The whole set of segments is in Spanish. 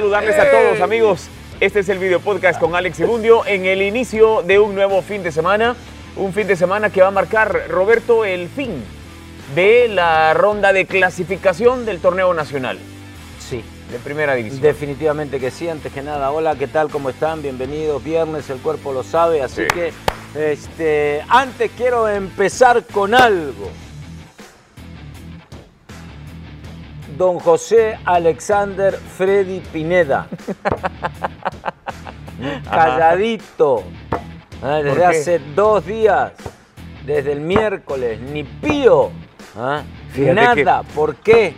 saludarles a todos, amigos. Este es el video podcast con Alex Sebundio en el inicio de un nuevo fin de semana. Un fin de semana que va a marcar, Roberto, el fin de la ronda de clasificación del torneo nacional Sí, de primera división. definitivamente que sí. Antes que nada, hola, ¿qué tal? ¿Cómo están? Bienvenidos. Viernes, el cuerpo lo sabe. Así Sí. que, este, antes quiero empezar con algo. Don José Alexander Freddy Pineda. Calladito. Ah, Desde hace dos días, desde el miércoles, ni pío. Ah, Nada. ¿Por qué?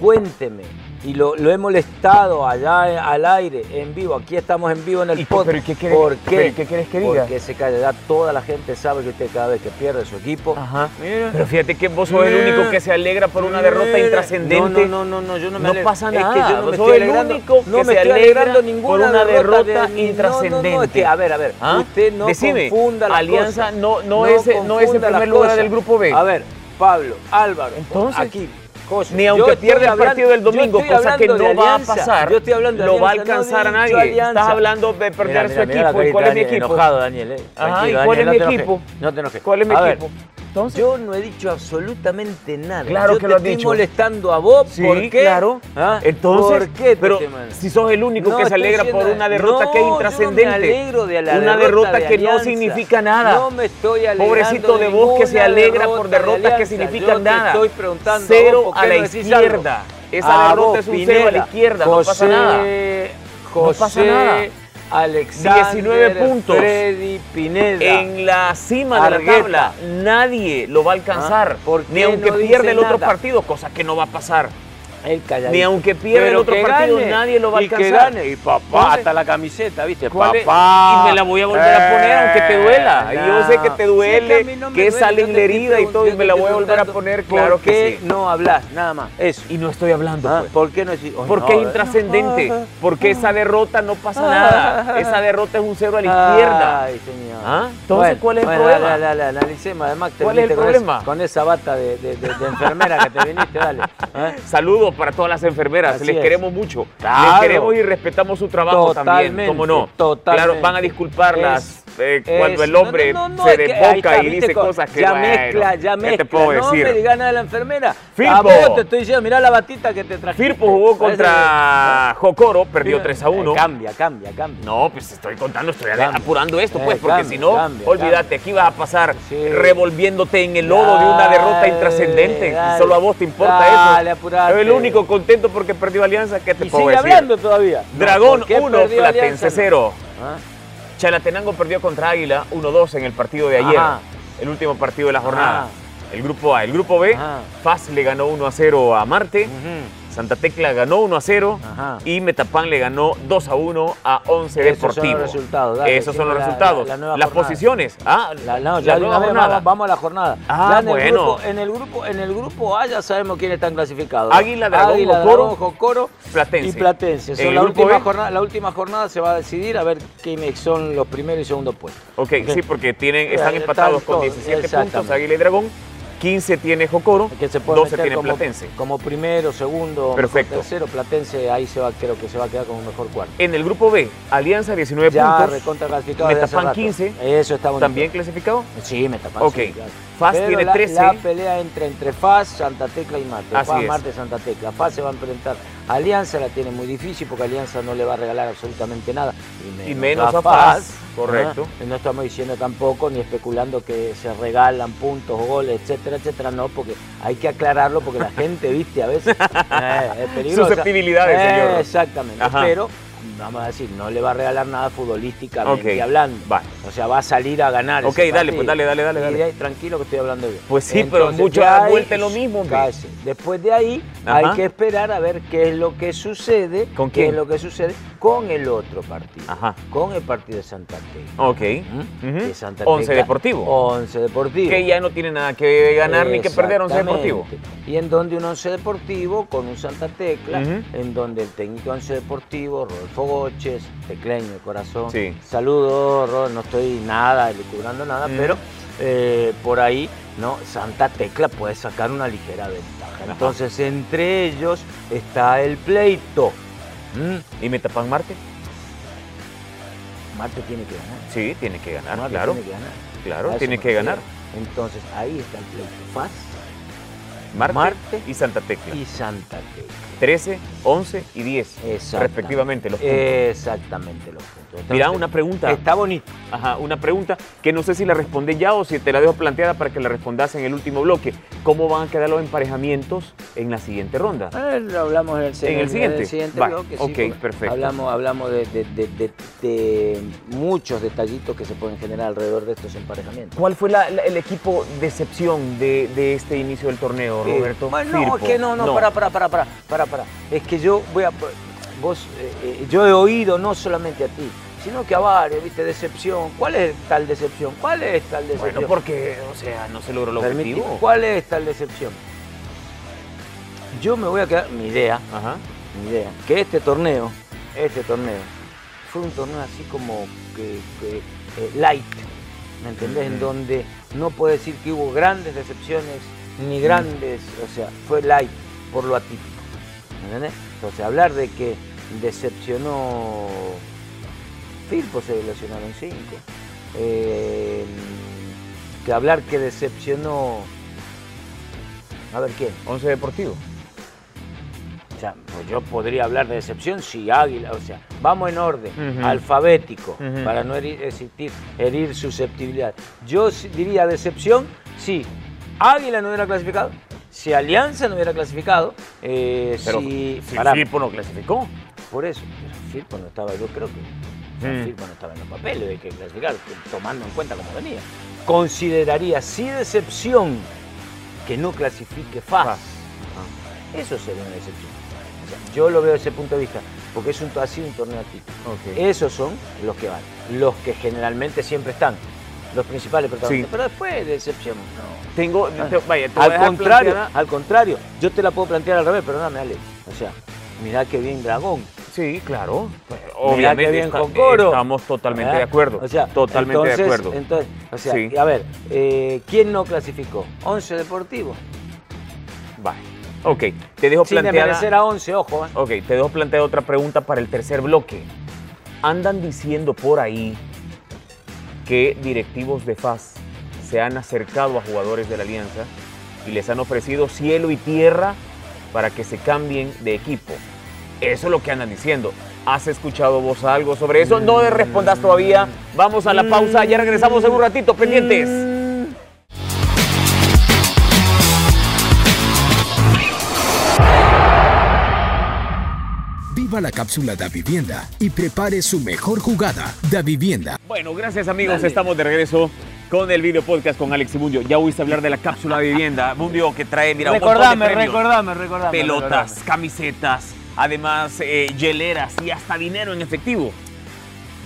Cuénteme. Y lo, lo he molestado allá al aire, en vivo. Aquí estamos en vivo en el ¿Y qué- podcast. pero qué ¿Por pero qué? qué quieres que diga? Porque se calla. Ya toda la gente sabe que usted cada vez que pierde su equipo. Ajá. Mira. Pero fíjate que vos sos el único que se alegra por una derrota Mira. intrascendente. No, no, no, no, yo no me No alegro. pasa Es que nada, yo no vos me sos estoy el alegrando, único no que me se estoy alegra por una derrota de- No, no, no, intrascendente. es que, a ver, a ver, ¿Ah? usted no Decime, confunda las Alianza no- no es- no es el primer lugar del grupo B. A ver, Pablo, Álvaro, Entonces, aquí. Ni aunque pierda el partido del domingo, cosa que no va a Alianza, pasar, yo estoy hablando de lo va a Alianza, no alcanzar a nadie. Alianza. Estás hablando de perder Mira, su mira, mira la equipo. ¿Y carita cuál es mi equipo? Enojado, Daniel, eh. Ajá, ¿y Daniel, cuál es mi equipo? No te enojes. ¿Cuál es mi A ver, equipo? Entonces, yo no he dicho absolutamente nada. Claro yo que te lo has estoy dicho. molestando a vos. Sí, ¿Por qué? claro. ¿Ah? Entonces, ¿por qué pero si sos el único No, que se alegra diciendo- por una derrota No, que es intrascendente. no me alegro de la una derrota derrota de que no significa nada. No me estoy alegrando Pobrecito de vos que se alegra por derrota de derrotas que significan Yo nada. Te estoy preguntando Cero vos, ¿por a la no algo? izquierda. Esa A derrota vos, es un cero Pineda. a la izquierda, no pasa José nada. José pasa nada. Alexander 19 puntos. Freddy Pineda. En la cima de la tabla, nadie lo va a alcanzar. Ah, ¿por qué Ni aunque no pierda el otro partido, cosa que no va a pasar. El. Ni aunque pierda el otro que partido, gane, nadie lo va a y que alcanzar. gane. Y papá, Entonces, hasta la camiseta, ¿viste? ¿Cuál es? Papá. Y me la voy a volver a poner aunque te duela. Y yo sé que te Sí, duele, mí no que duele, la herida y todo, y me la voy a volver a poner, ¿por claro que sí. no hablas? Nada más, eso. Y no estoy hablando, Ah, pues. ¿Por qué no decís? Ay, Porque no, es intrascendente, no. porque esa derrota no pasa Ah. nada. Esa derrota es un cero a la izquierda. Ay, señor. ¿Ah? Entonces, ¿cuál es el bueno, problema? Dale, analicemos. Además, te ¿Cuál es el problema? esa- Con esa bata de, enfermera que te viniste, dale. ¿eh? Para todas las enfermeras, Así les es. queremos mucho. Claro. Les queremos y respetamos su trabajo también, ¿cómo no? totalmente. Claro, van a disculparlas eh, cuando el no, hombre no, no, se que desboca está, y dice Co- cosas que ya bueno, mezcla, ya ¿qué mezcla. te puedo no decir? me digas nada de la enfermera. Firpo. A vos te estoy diciendo, mirá la batita que te traje. Firpo jugó contra Jocoro, perdió 3 a 1. cambia, cambia, cambia. No, pues estoy contando, estoy Cambia. apurando esto, Eh, pues, porque cambia, si no, olvídate, aquí vas a pasar Sí. revolviéndote en el lodo de una derrota Dale, intrascendente. dale. Solo a vos te importa Dale, eso. apurate. Soy el único contento porque perdió Alianza, ¿qué te Y puedo sigue decir? hablando todavía. No, Dragón ¿por qué 1, perdió Platense Alianza? 0. Chalatenango perdió contra Águila 1-2 en el partido de ayer, Ajá. el último partido de la jornada. Ajá. El grupo A, el grupo B, Ajá. FAS le ganó 1-0 a Marte. Santa Tecla ganó 1 a 0 Ajá. y Metapán le ganó 2 a 1 a 11 Esos son Deportivo. los resultados, dale, Esos son los resultados. la- la Las jornada. posiciones. Ah, La- no, ya nueva jornada. vamos, vamos a la jornada. Ah, Ya en el bueno. grupo- en el grupo, en el grupo A ya sabemos quiénes están clasificados. Águila, Dragón, Águila, Jocoro, Jocoro Platense. y Platense. En Son el la última B. jornada, la última jornada se va a decidir a ver quiénes son los primeros y segundos puestos. Ok, sí, porque tienen, están empatados están con todos, 17 puntos. Águila y Dragón, 15 tiene Jocoro, Que se puede 12 meter tiene como, Platense. como primero, segundo, Perfecto. tercero. Platense ahí se va, creo que se va a quedar como mejor cuarto. En el grupo B, Alianza 19 Ya puntos, recontra clasificado. rato. 15, Eso está bonito. también clasificado. Sí, Metapan. Ok. sí, claro. FAS Pero tiene la, 13. La pelea entre, entre FAS, Santa Tecla y Marte. Así FAS, es. Marte, Santa Tecla. FAS se va a enfrentar. Alianza la tiene muy difícil porque Alianza no le va a regalar absolutamente nada. Y menos a FAS, correcto. No estamos diciendo tampoco ni especulando que se regalan puntos, goles, etcétera, etcétera. No, porque hay que aclararlo porque la gente, viste, a veces eh, es peligrosa. Susceptibilidades, Eh, señor. Exactamente. Ajá. Pero, vamos a decir, no le va a regalar nada futbolísticamente Ok, hablando. va. O sea, va a salir a ganar. Ok, dale, pues dale, dale, dale, Y dale. ahí, tranquilo que estoy hablando bien. Pues sí, pero mucho de da ahí- vuelta en lo mismo. Después de ahí Ajá. hay que esperar a ver qué es lo que sucede. ¿Con qué quién? es lo que sucede con el otro partido. Ajá. Con el partido de Santa Tecla. Ok. ¿Mm? Que Santa Once Tecla- Deportivo. Once Deportivo. Que ya no tiene nada que ganar ni que perder Once Deportivo. Exactamente. Y en donde un Once Deportivo con un Santa Tecla, en donde el técnico Once Deportivo, Rodolfo Goches, tecleño de corazón. Sí. Saludos, Rod, no estoy nada, lucubrando nada, pero eh, por ahí, ¿no? Santa Tecla puede sacar una ligera ventaja. Entonces, entre ellos está el pleito. ¿Mm? ¿Y Metapan Marte? Marte tiene que ganar. Sí, tiene que ganar, Marte claro. tiene que ganar. Claro, tiene que ganar. Entonces, ahí está el pleito. Marte, Marte y Santa Tecla. y Santa Tecla. 13, 11 y 10, Exactamente. respectivamente los puntos. Exactamente los puntos. Entonces, Mira, una pregunta. Está bonito. Ajá, una pregunta que no sé si la responde ya o si te la dejo planteada para que la respondas en el último bloque. ¿Cómo van a quedar los emparejamientos en la siguiente ronda? Eh, lo hablamos en el, ¿En el siguiente? siguiente Va, bloque, sí, ok, perfecto. Hablamos, hablamos de, de- de- de- de muchos detallitos que se pueden generar alrededor de estos emparejamientos. ¿Cuál fue la- la- el equipo decepción de, de este inicio del torneo, Roberto? no, Firpo. es que no, no, para, para, para, para, para, para. Es que yo voy a, vos, eh, eh, yo he oído no solamente a ti, sino que a varios, viste, decepción. ¿Cuál es tal decepción? ¿Cuál es tal decepción? Bueno, porque, o sea, no se logró el Permití- objetivo. ¿Cuál es tal decepción? Yo me voy a quedar, mi idea, Ajá. mi idea, que este torneo, este torneo, fue un torneo así como que, que, eh, light, ¿me entendés? En donde no puedo decir que hubo grandes decepciones, ni grandes, o sea, fue light por lo atípico, ¿me entendés? Entonces, hablar de que decepcionó Firpo se lesionaron cinco. Eh, que hablar que decepcionó. A ver quién. 11 Deportivo. O sea, pues yo podría hablar de decepción si Águila, o sea, vamos en orden, alfabético, para no herir, existir, herir susceptibilidad. Yo sí diría decepción si Águila no hubiera clasificado, si Alianza no hubiera clasificado, eh, Pero si. Firpo no clasificó. por eso, Firpo no estaba, yo creo que Mm. Firpo no estaba en los papeles de que clasificar, tomando en cuenta cómo venía. Consideraría si decepción que no clasifique FAS. Eso sería una decepción. O sea, yo lo veo desde ese punto de vista, porque es un, ha sido un torneo atípico. Ok. Esos son los que van, los que generalmente siempre están, los principales protagonistas. Sí. Pero después decepción, no. Tengo, te- vaya, te Al contrario, planteada- al contrario, yo te la puedo plantear al revés, perdóname, Ale. O sea, mirá qué bien Dragón. Sí, claro. Mirá Obviamente qué bien está- Jocoro. estamos totalmente ¿Eh? de acuerdo. O sea, totalmente entonces, de acuerdo. Entonces, o sea, Sí. a ver, eh, ¿quién no clasificó? 11 Deportivo. Vale. Ok, te dejo Sin planteada. desmerecer a 11, ojo. ¿eh? Ok, te dejo planteada otra pregunta para el tercer bloque. Andan diciendo por ahí que directivos de FAS se han acercado a jugadores de la Alianza y les han ofrecido cielo y tierra para que se cambien de equipo. Eso es lo que andan diciendo. ¿Has escuchado vos algo sobre eso? No respondas todavía. Vamos a la pausa. Ya regresamos en un ratito. Pendientes. La cápsula da vivienda y prepare su mejor jugada. Da vivienda. Bueno, gracias amigos. Estamos de regreso con el video podcast con Alex y Mundio. Ya oíste hablar de la cápsula de vivienda. Mundio que trae, mira, un montón de recordame, recordame, recordame. pelotas, recordame. camisetas, además eh, hieleras y hasta dinero en efectivo.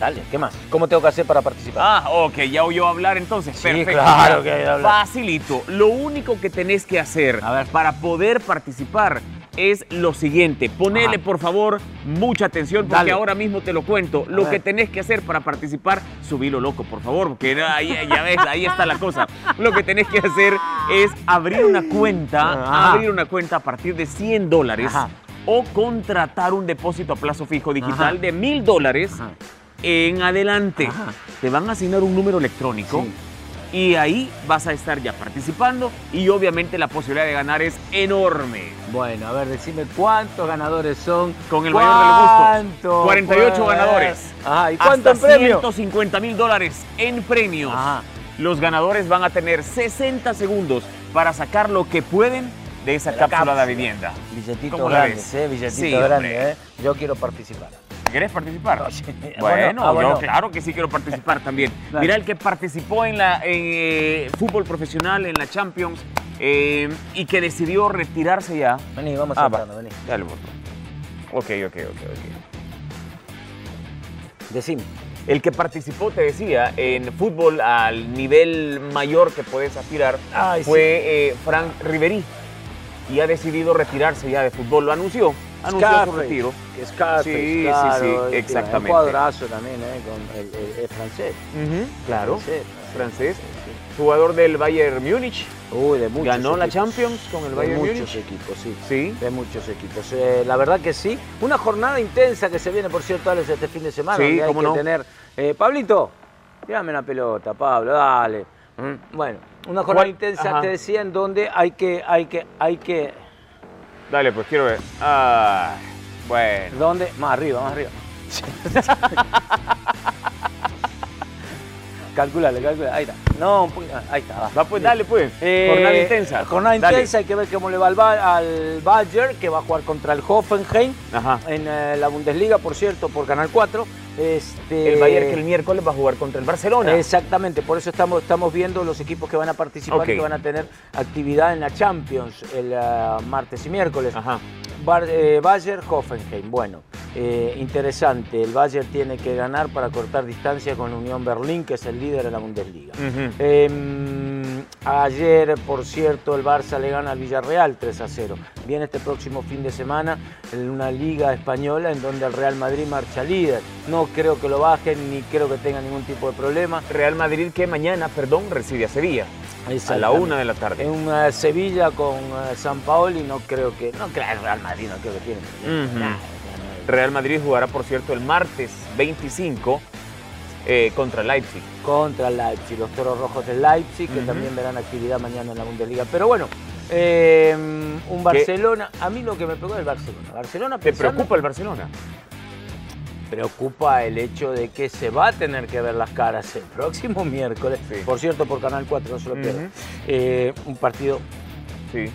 Dale, ¿qué más? ¿Cómo tengo que hacer para participar? Ah, ok, ya oyó hablar entonces. Sí, Perfecto. claro que hablar. Facilito. Lo único que tenés que hacer A ver. para poder participar es lo siguiente. Ponele, Ajá. por favor, mucha atención porque Dale. ahora mismo te lo cuento. lo ver. que tenés que hacer para participar, subilo loco, por favor, porque ahí, ya ves, ahí está la cosa. Lo que tenés que hacer es abrir una cuenta, Ajá. abrir una cuenta a partir de 100 dólares o contratar un depósito a plazo fijo digital Ajá. de mil dólares Ajá. en adelante. Te van a asignar un número electrónico Sí. Y ahí vas a estar ya participando y obviamente la posibilidad de ganar es enorme. Bueno, a ver, decime cuántos ganadores son. Con el mayor de los gustos. ¿Cuánto? 48 Pues? ganadores. Ajá, ¿y cuánto Hasta en premio? 150 mil dólares en premios. Ajá. Los ganadores van a tener 60 segundos para sacar lo que pueden de esa De la cápsula de cápsula. vivienda. Billetitos ¿Cómo la grandes, ves? ¿eh? Sí, hombre. ¿eh? Yo quiero participar. ¿Quieres participar? Bueno, Ah, bueno. yo claro que sí quiero participar también. Mira el que participó en la en, eh, fútbol profesional, en la Champions, eh, y que decidió retirarse ya. Vení, vamos Ah, va. vení. Dale, botón. Ok, ok, ok, ok. Decime. El que participó, te decía, en fútbol al nivel mayor que puedes aspirar Ay, fue eh, Frank Riveri y ha decidido retirarse ya de fútbol. Lo anunció, anunció su retiro. Scarface, Sí, sí, claro, sí, exactamente. Un cuadrazo también, ¿eh? Con el, el- el francés. Claro, Francés, francés. jugador del Bayern Múnich. Uy, de muchos Ganó la. Champions con el De Bayern muchos Múnich. equipos, sí. Sí. De muchos equipos. Eh, la verdad que sí. Una jornada intensa que se viene, por cierto, Alex, este fin de semana. Sí, donde hay cómo que no. tener. Eh, Pablito, tírame la pelota, Pablo, dale. Mm, Bueno, una jornada intensa, Ajá. te decía, en donde hay que, hay que, hay que. Dale, pues quiero ver. Ah, bueno. ¿Dónde? Más arriba, más arriba. calculale, calculale. Ahí está. No, un poquito- ahí está. va. Va, pues dale, pues. Eh, Jornada intensa. Jornada Dale. intensa, hay que ver cómo le va al, al Bayern, que va a jugar contra el Hoffenheim Ajá. en eh, la Bundesliga, por cierto, por Canal 4. Este, El Bayern que el miércoles va a jugar contra el Barcelona. Exactamente, por eso estamos, estamos viendo los equipos que van a participar, Ok. que van a tener actividad en la Champions el ah, martes y miércoles. Ajá. Bar- eh, Bayern Hoffenheim, bueno, eh, interesante. El Bayern tiene que ganar para cortar distancia con Unión Berlín, que es el líder de la Bundesliga. Ayer, por cierto, el Barça le gana al Villarreal 3 a 0. Viene este próximo fin de semana en una liga española en donde el Real Madrid marcha líder. No creo que lo bajen ni creo que tenga ningún tipo de problema. Real Madrid que mañana, perdón, recibe a Sevilla. A la una de la tarde. En una Sevilla con eh, San Paoli no creo que. No creo el Real Madrid, no creo que tiene. Nah, Real Madrid jugará, por cierto, el martes 25 eh, contra Leipzig. contra el Leipzig, los toros rojos del Leipzig, que también verán actividad mañana en la Bundesliga. Pero bueno, eh, un Barcelona, a mí lo que me pegó es el Barcelona. Barcelona ¿Te pensando- preocupa el Barcelona? Preocupa el hecho de que se va a tener que ver las caras el próximo miércoles, Sí. por cierto, por Canal 4, no se lo pierdan. Eh, un partido. Sí.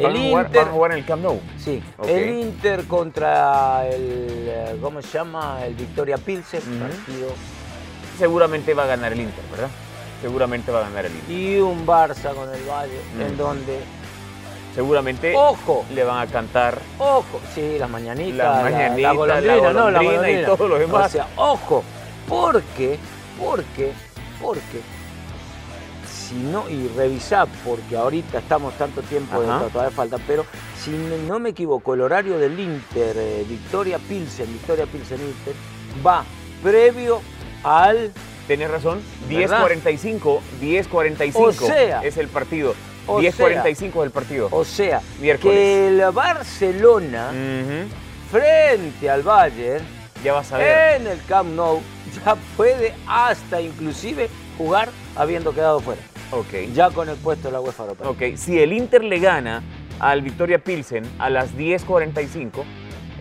El Van a, jugar, Inter, van a jugar en el Camp Nou. sí, el Inter contra el, eh, ¿cómo se llama? El Victoria Pilsen, partido. Seguramente va a ganar el Inter, ¿verdad? Seguramente va a ganar el Inter. Y un Barça con el Valle, en donde, Seguramente ojo, le van a cantar Ojo, sí, las mañanitas, La la, mañanita, la golondrina, la no, la golondrina y golondrina. todo lo demás. O sea, ojo, porque, porque, porque, si no, y revisá, porque ahorita estamos tanto tiempo, Ajá. de, todavía falta, pero si no me equivoco, el horario del Inter, eh, Victoria Pilsen, Victoria Pilsen Inter, va previo al Tenés razón, ¿Verdad? 10.45, 10.45 O sea, es el partido. o 10.45 es el partido. O sea, Miércoles. que el Barcelona, frente al Bayern, Ya vas a ver. en el Camp Nou ya puede hasta inclusive jugar habiendo quedado fuera. Ok. Ya con el puesto de la UEFA Europa. Ok, si el Inter le gana al Victoria Pilsen a las 10.45,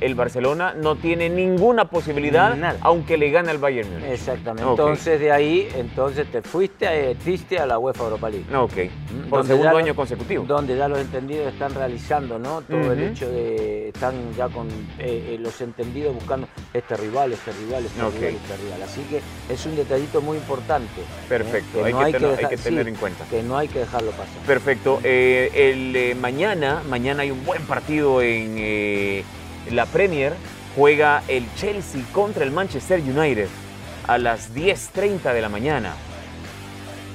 el Barcelona no tiene ninguna posibilidad, Nada. aunque le gane al Bayern Múnich. Exactamente. Entonces de ahí, entonces te fuiste, eh, fuiste a la UEFA Europa League. Ok, Mm, por donde segundo año consecutivo. Donde ya los entendidos están realizando, ¿no? Todo el hecho de están ya con eh, eh, los entendidos buscando este rival, este rival, este rival, este rival. Así que es un detallito muy importante. ¿eh? Perfecto, hay que tener- hay que tener en cuenta. Que no hay que dejarlo pasar. Perfecto. El, mañana, mañana hay un buen partido en la Premier. Juega el Chelsea contra el Manchester United a las 10.30 de la mañana.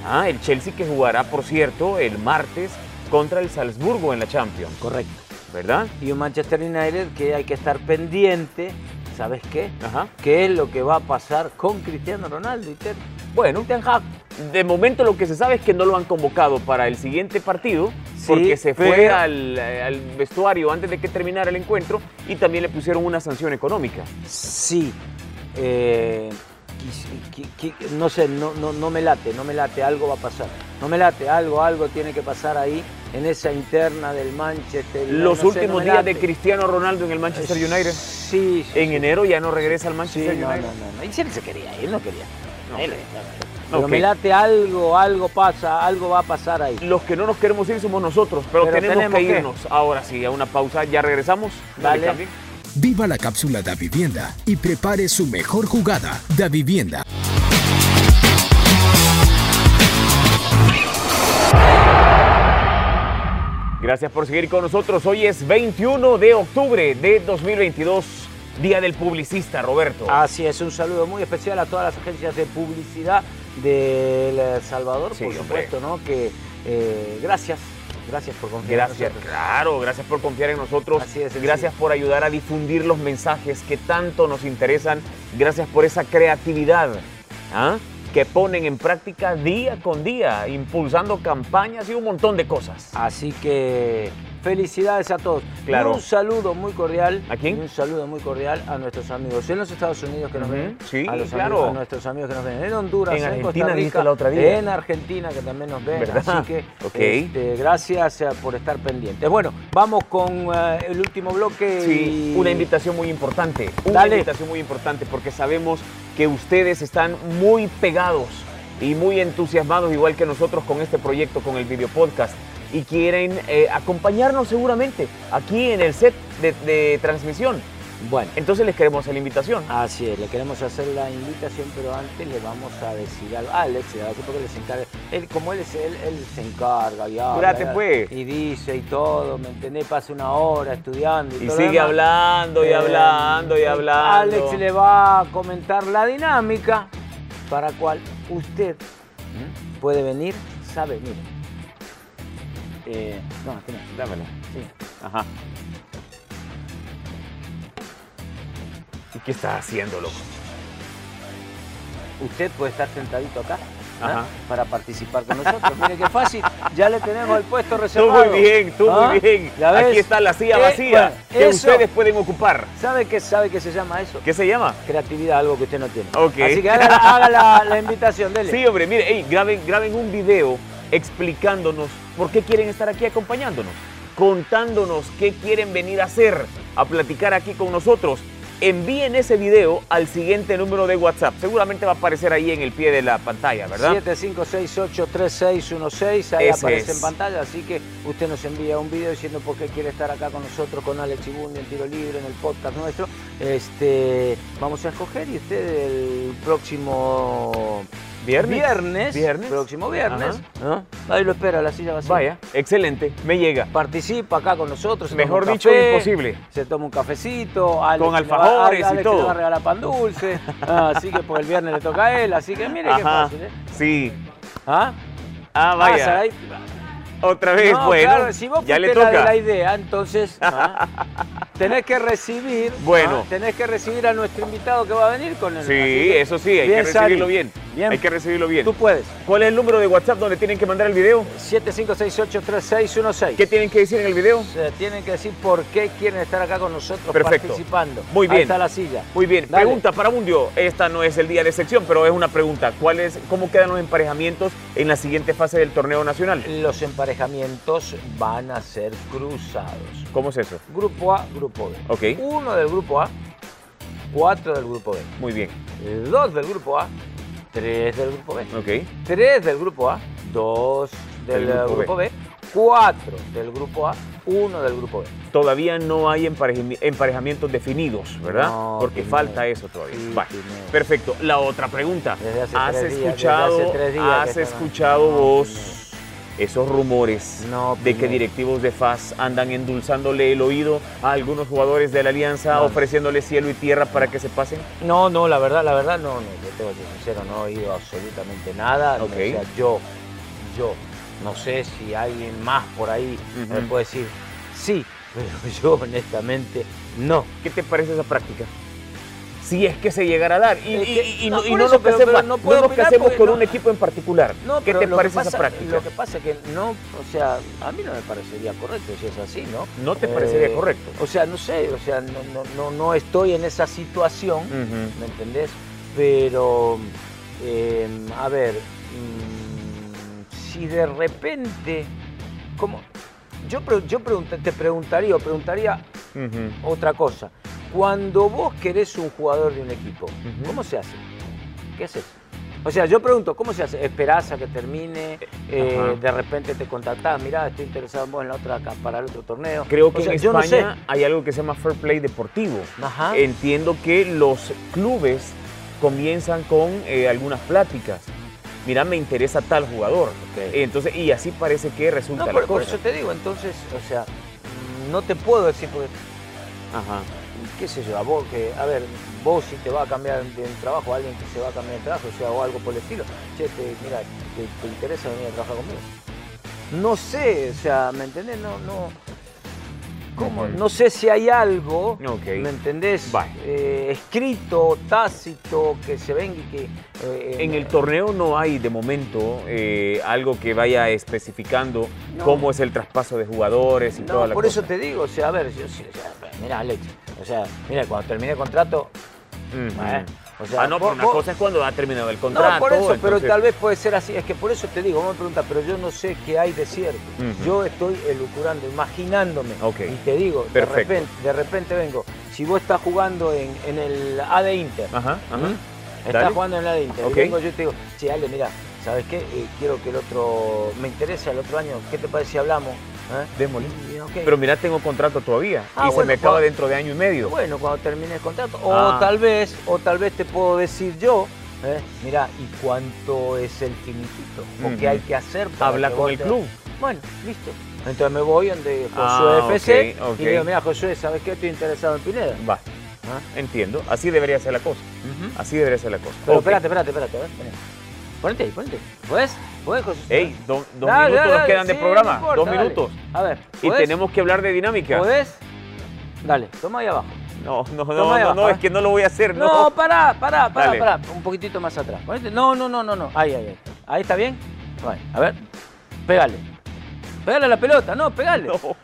Ah, el Chelsea que jugará, por cierto, el martes contra el Salzburgo en la Champions, Correcto. ¿verdad? y un Manchester United que hay que estar pendiente, ¿sabes qué? Ajá. ¿Qué es lo que va a pasar con Cristiano Ronaldo y Ten, Bueno, Ten Hag? De momento lo que se sabe es que no lo han convocado para el siguiente partido Sí, porque se fue pero- al, al vestuario antes de que terminara el encuentro y también le pusieron una sanción económica. Sí. eh, no sé, no, no, no me late, no me late, algo va a pasar. No me late, algo, algo tiene que pasar ahí en esa interna del Manchester. Los no sé, últimos no días de Cristiano Ronaldo en el Manchester Eh, United. Sí, sí. En sí. enero ya no regresa al Sí, Manchester no, no, United. no, no. Y si él se quería, ir, él no quería. No. Él- pero Ok. me late algo, algo pasa, algo va a pasar ahí. Los que no nos queremos ir somos nosotros, pero, Pero tenemos, tenemos que que. irnos. Ahora sí, a una pausa, ya regresamos. Dale. cambien. Viva la cápsula da vivienda y prepare su mejor jugada. Da vivienda. Gracias por seguir con nosotros. Hoy es 21 de octubre de 2022, Día del Publicista, Roberto. Así es, un saludo muy especial a todas las agencias de publicidad del El Salvador, Sí, por hombre. supuesto, ¿no? Que eh, gracias, gracias por confiar en Gracias, nosotros. claro, gracias por confiar en nosotros. Así es, gracias por ayudar a difundir los mensajes que tanto nos interesan. Gracias por esa creatividad ¿ah? que ponen en práctica día con día, impulsando campañas y un montón de cosas. Así que felicidades a todos. Claro. Y un saludo muy cordial. ¿A quién? y Un saludo muy cordial a nuestros amigos en los Estados Unidos que nos ven. sí, a los claro. amigos- a nuestros amigos que nos ven en Honduras, En en, Argentina Costa Rica, la otra día. en Argentina que también nos ven. ¿Verdad? Así que Ok. este, gracias eh, por estar pendientes. Bueno, vamos con eh, el último bloque. Sí, y- una invitación muy importante. Una Dale. invitación muy importante porque sabemos que ustedes están muy pegados y muy entusiasmados, igual que nosotros, con este proyecto, con el video podcast. Y quieren eh, acompañarnos seguramente aquí en el set de, de transmisión. Bueno. Entonces les queremos hacer la invitación. Así es, le queremos hacer la invitación, pero antes le vamos a decir algo. Ah, Alex, a decir porque se encarga. Él, como él, es, él, él se encarga y habla, Apurate, y- pues. Y dice y todo, ¿me entendés? Pasa una hora estudiando y, Y todo sigue demás. hablando y Eh, hablando y hablando. Alex le va a comentar la dinámica para cual usted puede venir, sabe, mire. Eh, no, aquí no. Dámela. Sí. Ajá. ¿Y qué estás haciendo, loco? usted puede estar sentadito acá ¿ah? Ajá. para participar con nosotros. Mire qué fácil, ya le tenemos el puesto Tú reservado. muy bien, tú ¿Ah? muy bien. ¿Ya ves? Aquí está la silla Eh, vacía bueno, que eso- ustedes pueden ocupar. ¿Sabe qué, ¿Sabe qué se llama eso? ¿Qué se llama? Creatividad, algo que usted no tiene. Ok. Así que haga, haga la, la invitación, dele. Sí, hombre, mire, ey, graben, graben un video explicándonos por qué quieren estar aquí acompañándonos, contándonos qué quieren venir a hacer, a platicar aquí con nosotros. Envíen ese video al siguiente número de WhatsApp. Seguramente va a aparecer ahí en el pie de la pantalla, ¿verdad? 75683616, ahí Ese aparece es. en pantalla, así que usted nos envía un video diciendo por qué quiere estar acá con nosotros, con Alex Ibundi en Tiro Libre, en el podcast nuestro. Este, vamos a escoger y usted el próximo Viernes. viernes, Viernes. próximo viernes, ahí lo espera la silla vacía. Vaya, excelente, me llega. Participa acá con nosotros. Mejor dicho, café, imposible. Se toma un cafecito. Alex Con alfajores va, y todo. le va a regalar pan dulce. Ah, así que pues el viernes le toca a él. Así que mire qué fácil, ¿eh? sí. ¿Ah? Ah, Pasa vaya. ahí. Otra vez, No, bueno. claro, si vos ya le fuiste la de toca. la idea, entonces ¿ah? tenés que recibir, Bueno. ¿ah? tenés que recibir a nuestro invitado que va a venir con el. Sí, eso sí, hay que recibirlo bien. Bien. Hay que recibirlo bien. Tú puedes. ¿Cuál es el número de WhatsApp donde tienen que mandar el video? 75683616. ¿Qué tienen que decir en el video? Se tienen que decir por qué quieren estar acá con nosotros Perfecto. participando. Muy bien. Ahí está la silla. Muy bien, Dale. pregunta para Mundio. Esta no es el día de sección, pero es una pregunta. ¿Cuál es, ¿Cómo quedan los emparejamientos en la siguiente fase del torneo nacional? Los emparejamientos van a ser cruzados. ¿Cómo es eso? Grupo A, grupo B. Ok. Uno del grupo A, cuatro del grupo B. Muy bien. Dos del grupo A, tres del grupo B. Ok. Tres del grupo A, dos del, grupo grupo, B. cuatro del grupo A, uno del grupo B. Todavía no hay empareja- emparejamientos definidos, ¿verdad? No, Porque falta eso todavía. Sí, Vale. Perfecto. La otra pregunta. ¿Has días, escuchado, has escuchado vos. Esos rumores No, de que Pineda. directivos de FAS andan endulzándole el oído a algunos jugadores de la Alianza, No, no. ofreciéndole cielo y tierra para que se pasen? No, no, la verdad, la verdad, no, no, yo tengo que ser sincero, no he oído absolutamente nada. Ok. O sea, yo, yo, no sé si alguien más por ahí me puede decir sí, pero yo honestamente no. ¿Qué te parece esa práctica? Si es que se llegara a dar. Y, Es y- que- y no, no, y no eso, nos pero- casemos, pero no no nos casemos con un equipo en particular. No, ¿Qué te parece pasa- esa práctica? Lo que pasa es que no, o sea, a mí no me parecería correcto si es así, ¿no? Eh, ¿No te parecería correcto? O sea, no sé, o sea, no, no, no, no estoy en esa situación. ¿me entendés? Pero, eh, a ver, mm, si de repente, como, yo, yo pregunta- te preguntaría, o preguntaría otra cosa. Cuando vos querés un jugador de un equipo. ¿cómo se hace? ¿Qué haces? O sea, yo pregunto, ¿cómo se hace? ¿Esperás a que termine? Eh, Ajá. de repente te contactás, mirá, estoy interesado en vos en la otra, para el otro torneo. Creo O que sea, en yo no sé. España hay algo que se llama fair play deportivo. Ajá. Entiendo que los clubes comienzan con eh, algunas pláticas. Mira, me interesa tal jugador. Ok. Entonces, y así parece que resulta No, la por, por cosa. eso te digo, entonces, o sea, no te puedo decir, porque, Ajá. Qué sé yo, a vos, que, a ver, vos si te va a cambiar de trabajo, alguien que se va a cambiar de trabajo, o sea, o algo por el estilo, che, te, mira, te, te interesa venir a trabajar conmigo. No sé, o sea, ¿me entendés? No, no. No sé si hay algo, Ok. ¿me entendés? Eh, escrito, tácito, que se venga y que... eh, En el torneo no hay de momento eh, algo que vaya especificando No. cómo es el traspaso de jugadores y No, toda la por cosa. eso te digo, o sea, a ver, yo, o sea, mira, Alex, o sea, mira, cuando terminé el contrato, eh, o sea, ah, no, pero vos- una vos- cosa es cuando ha terminado el contrato. No, por eso, pero tal vez puede ser así. Es que por eso te digo, vos me preguntas, pero yo no sé qué hay de cierto. Yo estoy elucubrando, imaginándome. Ok. Y te digo, de repente, de repente vengo. Si vos estás jugando en, en el A de Inter, Ajá, ajá. estás Dale. jugando en el A de Inter, Ok. y vengo yo y te digo, che, Ale, mira, ¿sabes qué? Eh, quiero que el otro, me interesa el otro año, ¿qué te parece si hablamos? ¿Eh? Pero mira, tengo contrato todavía Ah, y se me acaba cuando- dentro de año y medio. Bueno, cuando termine el contrato. O Ah. tal vez, o tal vez te puedo decir yo, ¿eh? mira, ¿y cuánto es el finiquito? ¿O qué hay que hacer? para Habla que con el te- club. Bueno, listo. Entonces me voy donde Josué Ah, FC ok, ok. y digo, mira, Josué, ¿sabes qué? Estoy interesado en Pineda. Va, entiendo. Así debería ser la cosa. Así debería ser la cosa. Pero espérate, espérate, espérate. a ver. Ponete ahí, ponete. ¿Puedes? ¿Puedes, Josué? Ey, do- dos Dale, minutos dale, nos dale, quedan de sí, programa. no importa, dos minutos. A ver, Y tenemos que hablar de dinámica. ¿Podés? Dale, toma ahí abajo. No, no, no, no, no, ¿eh? es que no lo voy a hacer, No, no. pará, pará, pará, pará. Un poquitito más atrás. Ponete. No, no, no, no, no. Ahí, ahí, ahí. Ahí está bien. Vale, A ver. Pégale. Pégale a la pelota, no, pégale. No,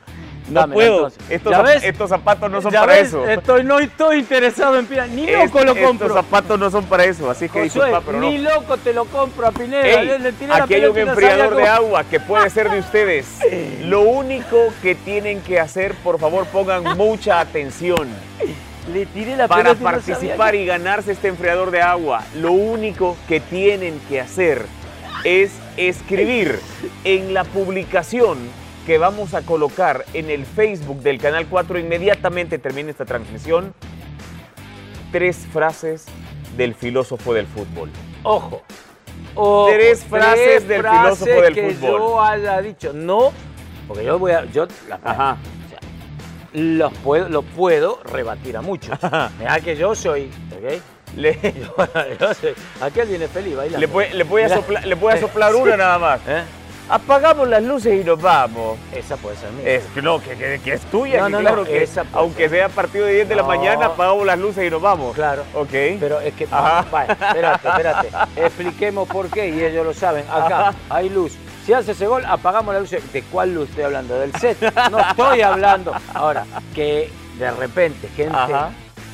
no Dámela, puedo. Estos, estos zapatos no son para ves, eso. Estoy, no estoy interesado en Pineda. Ni Es- loco lo Estos compro. zapatos no son para eso, así que Josué, disculpa, pero no. ni loco te lo compro a Pineda. Ey, Le- aquí hay un enfriador de agua que puede ser de ustedes. Lo único que tienen que hacer, por favor, pongan mucha atención. Le tiré la Para no participar y ganarse este enfriador de agua, lo único que tienen que hacer es escribir en la publicación que vamos a colocar en el Facebook del Canal 4 inmediatamente termine esta transmisión, tres frases del filósofo del fútbol. Ojo. Ojo, Tres frases del frases filósofo del que fútbol. yo haya dicho. No, porque yo voy a. Yo Ajá. O sea, los puedo, lo puedo rebatir a muchos. Mirá que yo soy. ¿ok? Le, Yo, yo soy- aquel viene feliz bailando. le, voy, le voy a le voy a soplar una nada más. ¿Eh? Apagamos las luces y nos vamos. Esa puede ser mía. Es no, que, que- que es tuya, No, no, claro no, que esa aunque sea partido de 10 de la mañana, apagamos las luces y nos vamos. Claro. Ok. Pero es que, Ajá. vale, espérate, espérate. Expliquemos por qué y ellos lo saben. Acá Ajá. hay luz. Si hace ese gol, apagamos la luz. ¿De cuál luz estoy hablando? Del set. No estoy hablando. Ahora, que de repente gente Ajá.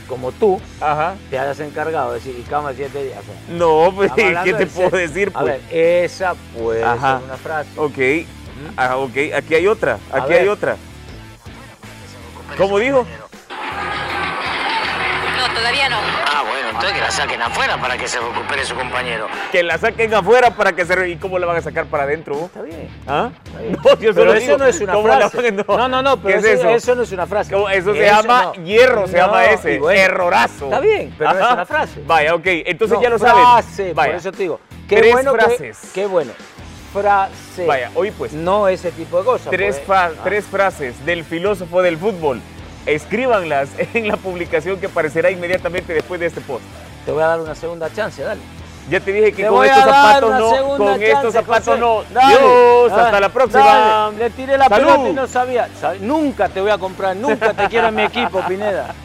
Como tú Ajá. te hayas encargado de decir, y cama siete días. O sea, No, pues, ¿qué te puedo decir? A Pues? ver, esa puede Ajá. ser una frase. Ok. Ah, ok, aquí hay otra. Aquí hay otra. ¿Cómo dijo? Todavía no. Ah, bueno, entonces que la saquen afuera para que se recupere su compañero. Que la saquen afuera para que se... ¿Y cómo la van a sacar para adentro? Está bien. ¿Ah? bien. No, yo Pero eso digo, no es una ¿cómo la frase. van- No, no, no, pero ¿Qué es eso, eso? no es una frase. ¿Cómo? Eso se llama no. hierro, se llama ese. bueno, Errorazo. Está bien, pero no es Ajá. una frase. Vaya, ok. Entonces No, ya lo saben. frase, Vaya. por eso te digo. Qué Tres bueno que- frases. qué bueno. Frase. Vaya, hoy pues. No ese tipo de cosas. Tres, pues. Ah, tres frases del filósofo del fútbol. Escríbanlas en la publicación que aparecerá inmediatamente después de este post. Te voy a dar una segunda chance, dale. Ya te dije que Te con estos zapatos no, con estos zapatos no. Dale. Dios, Ah, hasta la próxima. dale. Le tiré la Salud. pelota y no sabía. Sab- Nunca te voy a comprar, nunca te quiero en mi equipo, Pineda.